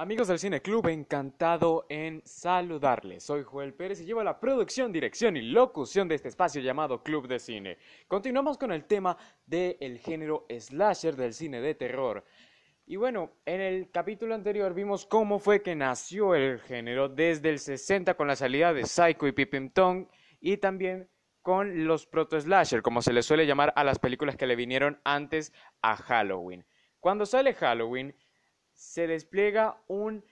Amigos del Cine Club, encantado en saludarles. Soy Joel Pérez y llevo la producción, dirección y locución de este espacio llamado Club de Cine. Continuamos con el tema del género slasher del cine de terror. Y bueno, en el capítulo anterior vimos cómo fue que nació el género desde el 60 con la salida de Psycho y Pippin y también con los proto-slasher, como se les suele llamar a las películas que le vinieron antes a Halloween. Cuando sale Halloween, se despliega un,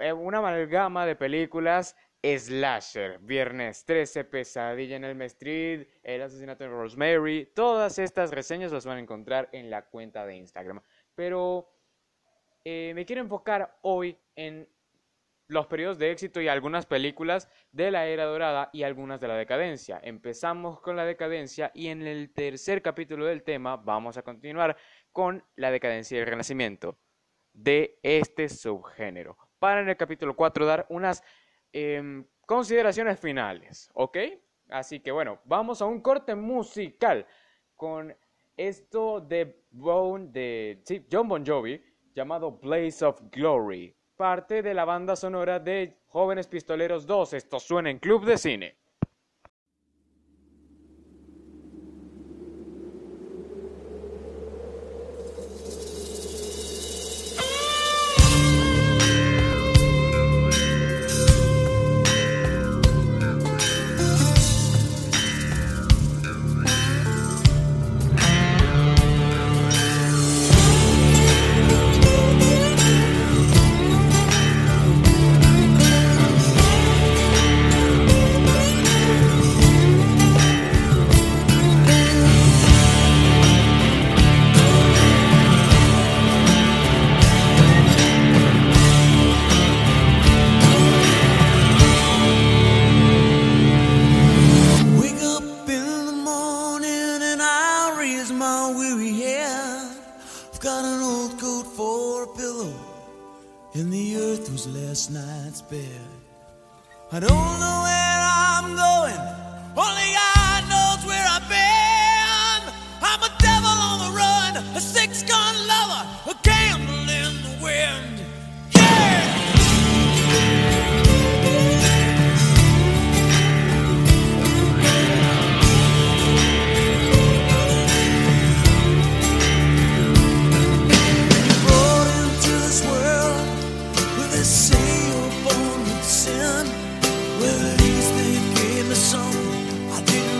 eh, una amalgama de películas slasher, Viernes 13, Pesadilla en el Street, El asesinato de Rosemary, todas estas reseñas las van a encontrar en la cuenta de Instagram. Pero eh, me quiero enfocar hoy en los periodos de éxito y algunas películas de la era dorada y algunas de la decadencia. Empezamos con la decadencia y en el tercer capítulo del tema vamos a continuar con la decadencia y el renacimiento de este subgénero. Para en el capítulo 4 dar unas em, consideraciones finales, ¿ok? Así que bueno, vamos a un corte musical con esto de, Bone, de John Bon Jovi llamado Blaze of Glory, parte de la banda sonora de Jóvenes Pistoleros 2. Esto suena en Club de Cine. I don't know where I'm going, only God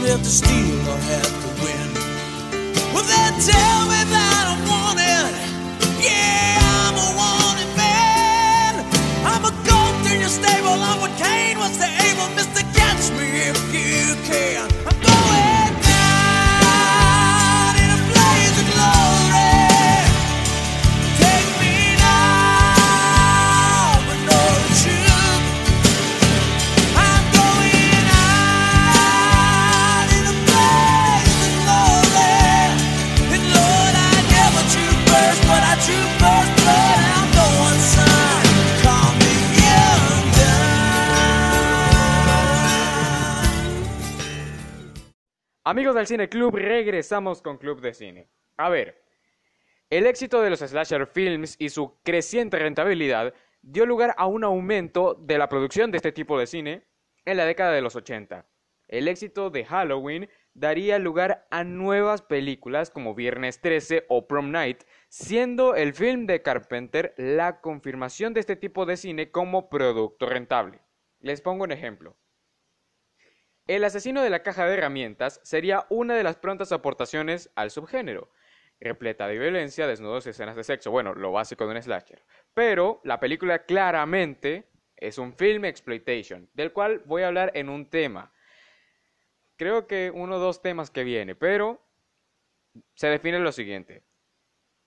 have to steal or have to win. Well, then tell me Amigos del Cine Club, regresamos con Club de Cine. A ver, el éxito de los slasher films y su creciente rentabilidad dio lugar a un aumento de la producción de este tipo de cine en la década de los 80. El éxito de Halloween daría lugar a nuevas películas como Viernes 13 o Prom Night, siendo el film de Carpenter la confirmación de este tipo de cine como producto rentable. Les pongo un ejemplo. El asesino de la caja de herramientas sería una de las prontas aportaciones al subgénero, repleta de violencia, desnudos y escenas de sexo, bueno, lo básico de un slasher. Pero la película claramente es un film exploitation, del cual voy a hablar en un tema. Creo que uno o dos temas que viene, pero se define lo siguiente.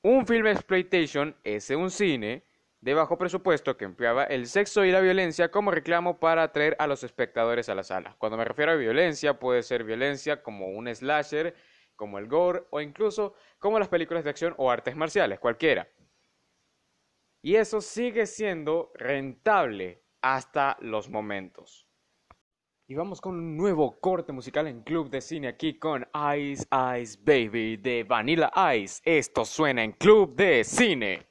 Un film exploitation es un cine de bajo presupuesto que empleaba el sexo y la violencia como reclamo para atraer a los espectadores a la sala. Cuando me refiero a violencia, puede ser violencia como un slasher, como el gore o incluso como las películas de acción o artes marciales, cualquiera. Y eso sigue siendo rentable hasta los momentos. Y vamos con un nuevo corte musical en Club de Cine aquí con Ice Ice Baby de Vanilla Ice. Esto suena en Club de Cine.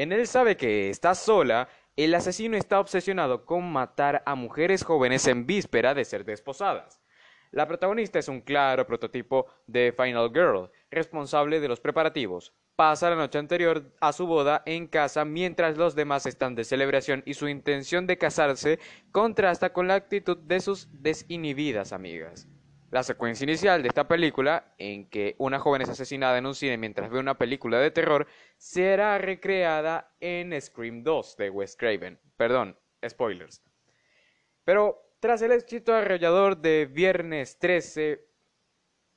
En él sabe que está sola, el asesino está obsesionado con matar a mujeres jóvenes en víspera de ser desposadas. La protagonista es un claro prototipo de Final Girl, responsable de los preparativos. Pasa la noche anterior a su boda en casa mientras los demás están de celebración y su intención de casarse contrasta con la actitud de sus desinhibidas amigas. La secuencia inicial de esta película, en que una joven es asesinada en un cine mientras ve una película de terror, será recreada en Scream 2 de Wes Craven. Perdón, spoilers. Pero tras el éxito arrollador de Viernes 13,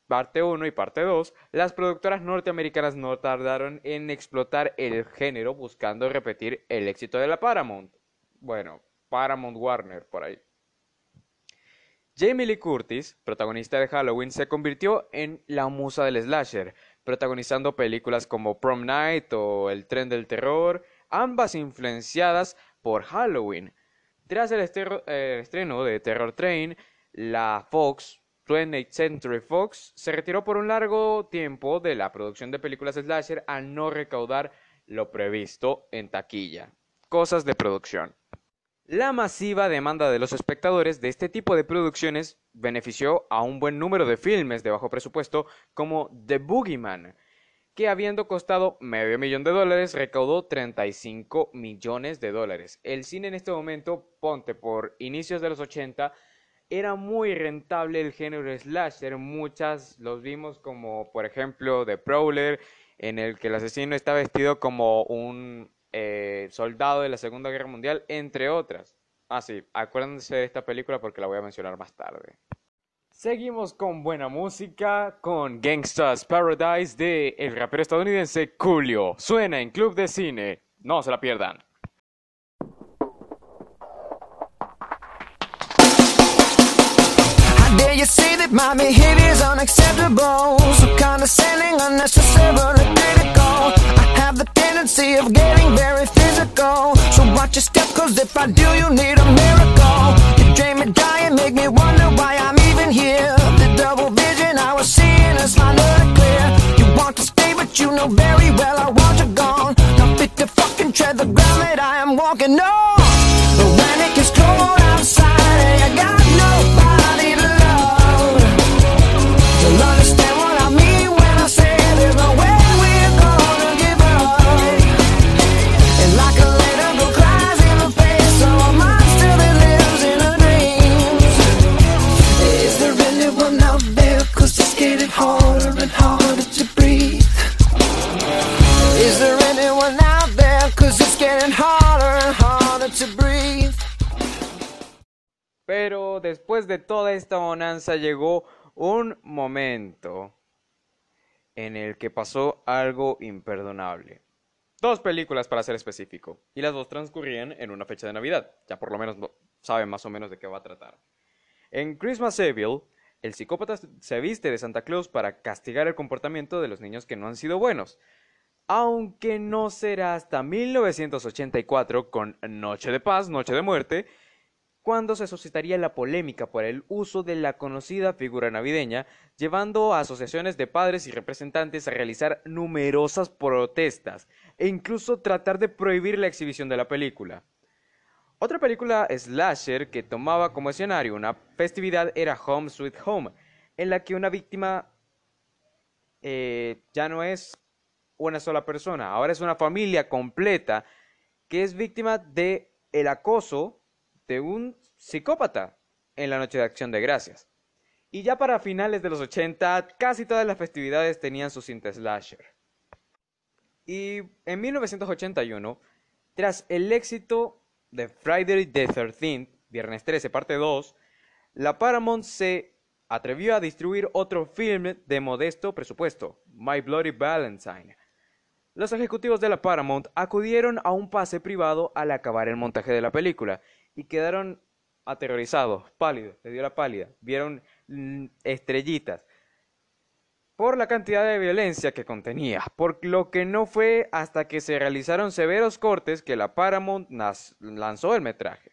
parte 1 y parte 2, las productoras norteamericanas no tardaron en explotar el género buscando repetir el éxito de la Paramount. Bueno, Paramount Warner por ahí. Jamie Lee Curtis, protagonista de Halloween, se convirtió en la musa del slasher, protagonizando películas como Prom Night o El tren del terror, ambas influenciadas por Halloween. Tras el, eh, estreno de Terror Train, la Fox, 20th Century Fox, se retiró por un largo tiempo de la producción de películas slasher al no recaudar lo previsto en taquilla. Cosas de producción. La masiva demanda de los espectadores de este tipo de producciones benefició a un buen número de filmes de bajo presupuesto como The Boogeyman, que habiendo costado medio millón de dólares recaudó 35 millones de dólares. El cine en este momento, ponte por inicios de los 80, era muy rentable el género slasher. Muchas los vimos como, por ejemplo, The Prowler, en el que el asesino está vestido como un eh, soldado de la Segunda Guerra Mundial, entre otras. Ah, sí, acuérdense de esta película porque la voy a mencionar más tarde. Seguimos con buena música, con Gangsta's Paradise de el rapero estadounidense Coolio. Suena en Club de Cine. No se la pierdan. Condescending. Have the tendency of getting very physical. So watch your step, cause if I do, you need a miracle. You drain me dry and make me wonder why I'm even here. The double vision I was seeing is finally clear. You want to stay, but you know very well I want you gone. Not fit to fucking tread the ground that I am walking on. Después de toda esta bonanza llegó un momento en el que pasó algo imperdonable. Dos películas para ser específico, y las dos transcurrían en una fecha de Navidad. Ya por lo menos no- saben más o menos de qué va a tratar. En Christmas Evil, el psicópata se viste de Santa Claus para castigar el comportamiento de los niños que no han sido buenos. Aunque no será hasta 1984 con Noche de Paz, Noche de Muerte, cuando se suscitaría la polémica por el uso de la conocida figura navideña, llevando a asociaciones de padres y representantes a realizar numerosas protestas e incluso tratar de prohibir la exhibición de la película. Otra película slasher que tomaba como escenario una festividad era Home Sweet Home, en la que una víctima eh, ya no es una sola persona, ahora es una familia completa que es víctima de el acoso de un psicópata en la noche de acción de gracias. Y ya para finales de los 80, casi todas las festividades tenían su cinta slasher. Y en 1981, tras el éxito de Friday the 13th, Viernes 13, parte 2, la Paramount se atrevió a distribuir otro film de modesto presupuesto, My Bloody Valentine. Los ejecutivos de la Paramount acudieron a un pase privado al acabar el montaje de la película y quedaron aterrorizados, pálidos, le dio la pálida, vieron estrellitas por la cantidad de violencia que contenía, por lo que no fue hasta que se realizaron severos cortes que la Paramount lanzó el metraje.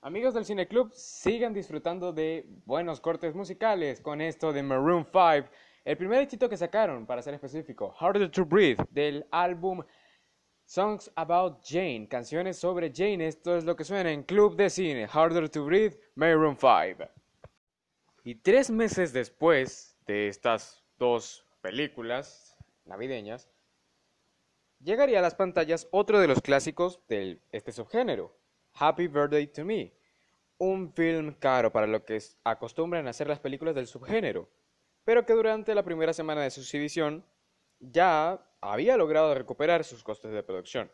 Amigos del Cine Club, sigan disfrutando de buenos cortes musicales con esto de Maroon 5, el primer éxito que sacaron, para ser específico, Harder to Breathe, del álbum Songs About Jane, canciones sobre Jane, esto es lo que suena en Club de Cine, Harder to Breathe, Maroon 5. Y tres meses después de estas dos películas navideñas, llegaría a las pantallas otro de los clásicos de este subgénero, Happy Birthday to Me, un film caro para lo que acostumbran hacer las películas del subgénero, pero que durante la primera semana de su exhibición ya había logrado recuperar sus costes de producción.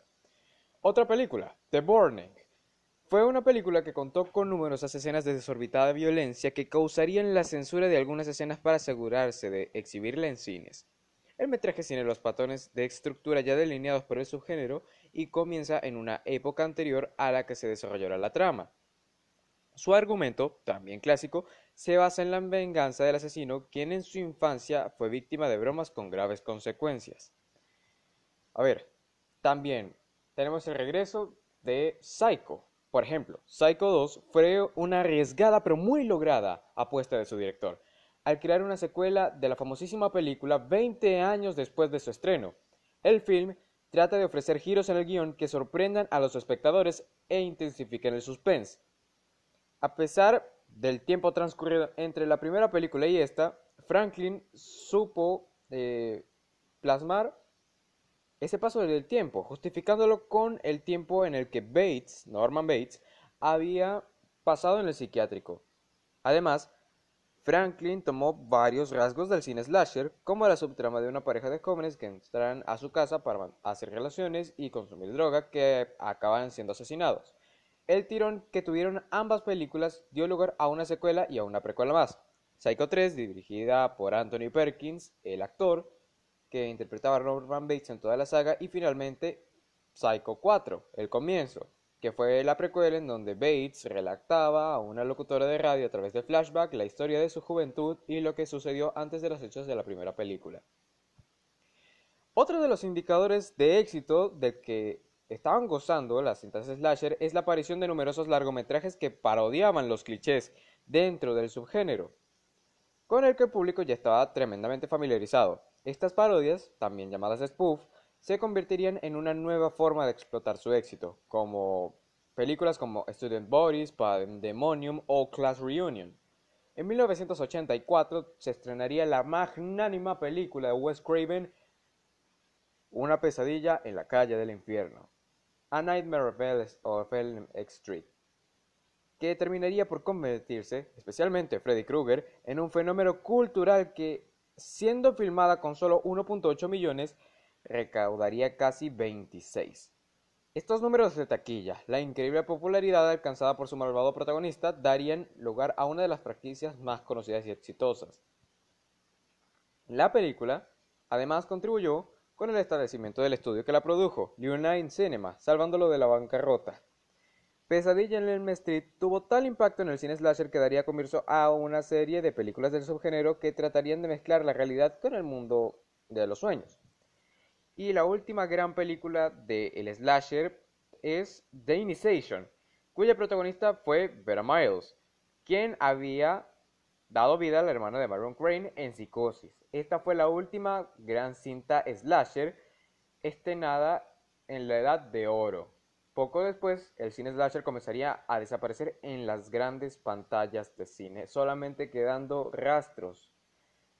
Otra película, The Burning, fue una película que contó con numerosas escenas de desorbitada violencia que causarían la censura de algunas escenas para asegurarse de exhibirla en cines. El metraje tiene los patrones de estructura ya delineados por el subgénero y comienza en una época anterior a la que se desarrollará la trama. Su argumento, también clásico, se basa en la venganza del asesino, quien en su infancia fue víctima de bromas con graves consecuencias. A ver, también tenemos el regreso de Psycho. Por ejemplo, Psycho 2 fue una arriesgada pero muy lograda apuesta de su director, al crear una secuela de la famosísima película 20 años después de su estreno. El film trata de ofrecer giros en el guion que sorprendan a los espectadores e intensifiquen el suspense. A pesar del tiempo transcurrido entre la primera película y esta, Franklin supo eh, plasmar ese paso del tiempo, justificándolo con el tiempo en el que Bates, Norman Bates, había pasado en el psiquiátrico. Además, Franklin tomó varios rasgos del cine slasher, como la subtrama de una pareja de jóvenes que entran a su casa para hacer relaciones y consumir droga que acaban siendo asesinados. El tirón que tuvieron ambas películas dio lugar a una secuela y a una precuela más. Psycho 3, dirigida por Anthony Perkins, el actor, que interpretaba a Norman Bates en toda la saga, y finalmente Psycho 4, el comienzo, que fue la precuela en donde Bates relataba a una locutora de radio a través de flashback la historia de su juventud y lo que sucedió antes de los hechos de la primera película. Otro de los indicadores de éxito de que estaban gozando las cintas slasher es la aparición de numerosos largometrajes que parodiaban los clichés dentro del subgénero, con el que el público ya estaba tremendamente familiarizado. Estas parodias, también llamadas spoof, se convertirían en una nueva forma de explotar su éxito, como películas como Student Bodies, Pandemonium o Class Reunion. En 1984 se estrenaría la magnánima película de Wes Craven, Una pesadilla en la calle del infierno, A Nightmare of Elm Street, que terminaría por convertirse, especialmente Freddy Krueger, en un fenómeno cultural que, siendo filmada con solo 1.8 millones, recaudaría casi 26. Estos números de taquilla, la increíble popularidad alcanzada por su malvado protagonista, darían lugar a una de las franquicias más conocidas y exitosas. La película, además, contribuyó con el establecimiento del estudio que la produjo, New Cinema, salvándolo de la bancarrota. Pesadilla en Elm Street tuvo tal impacto en el cine slasher que daría comienzo a una serie de películas del subgénero que tratarían de mezclar la realidad con el mundo de los sueños. Y la última gran película de el slasher es The Initiation, cuya protagonista fue Vera Miles, quien había dado vida a la hermana de Baron Crane en Psicosis. Esta fue la última gran cinta slasher estrenada en la Edad de Oro. Poco después, el cine slasher comenzaría a desaparecer en las grandes pantallas de cine, solamente quedando rastros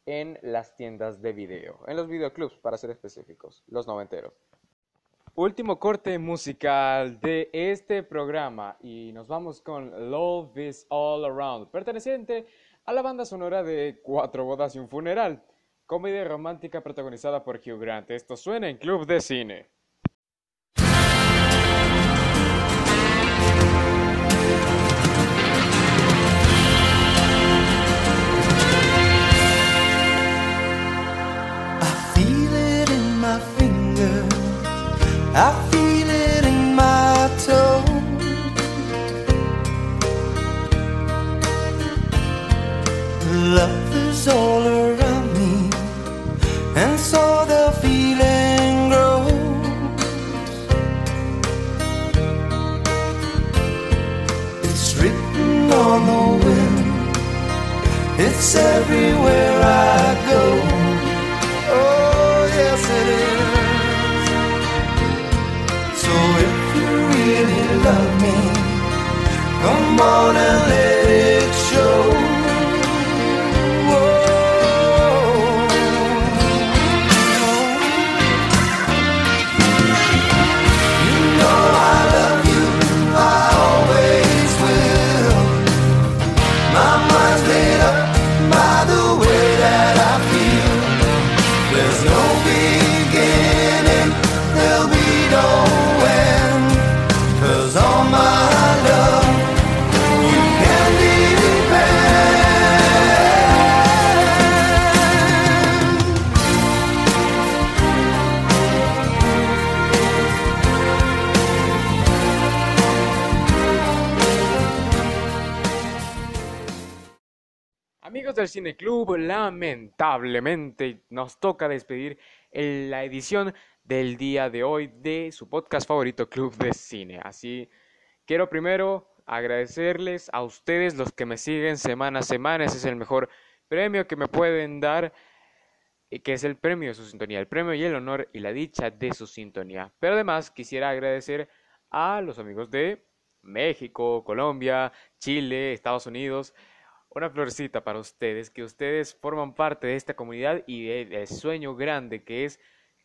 en las tiendas de video, en los videoclubs para ser específicos, los noventeros. Último corte musical de este programa y nos vamos con Love is All Around, perteneciente a la banda sonora de Cuatro bodas y un funeral, comedia romántica protagonizada por Hugh Grant. Esto suena en Club de Cine. I Is all around me, and so the feeling grows. It's written on the wind. It's everywhere I Amigos del Cine Club, lamentablemente nos toca despedir en la edición del día de hoy de su podcast favorito Club de Cine. Así quiero primero agradecerles a ustedes los que me siguen semana a semana. Ese es el mejor premio que me pueden dar, que es el premio de su sintonía, el premio y el honor y la dicha de su sintonía. Pero además quisiera agradecer a los amigos de México, Colombia, Chile, Estados Unidos. Una florecita para ustedes, que ustedes forman parte de esta comunidad y del del sueño grande que es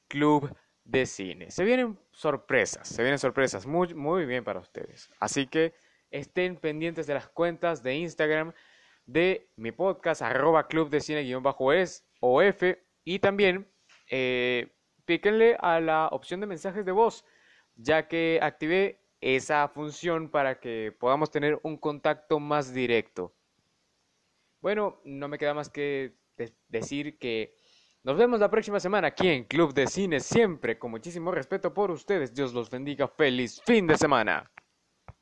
Club de Cine. Se vienen sorpresas, se vienen sorpresas muy, muy bien para ustedes. Así que estén pendientes de las cuentas de Instagram de mi podcast, arroba club de cine guion bajo es o F. Y también eh, píquenle a la opción de mensajes de voz, ya que activé esa función para que podamos tener un contacto más directo. Bueno, no me queda más que de- decir que nos vemos la próxima semana aquí en Club de Cine, siempre con muchísimo respeto por ustedes. Dios los bendiga. Feliz fin de semana.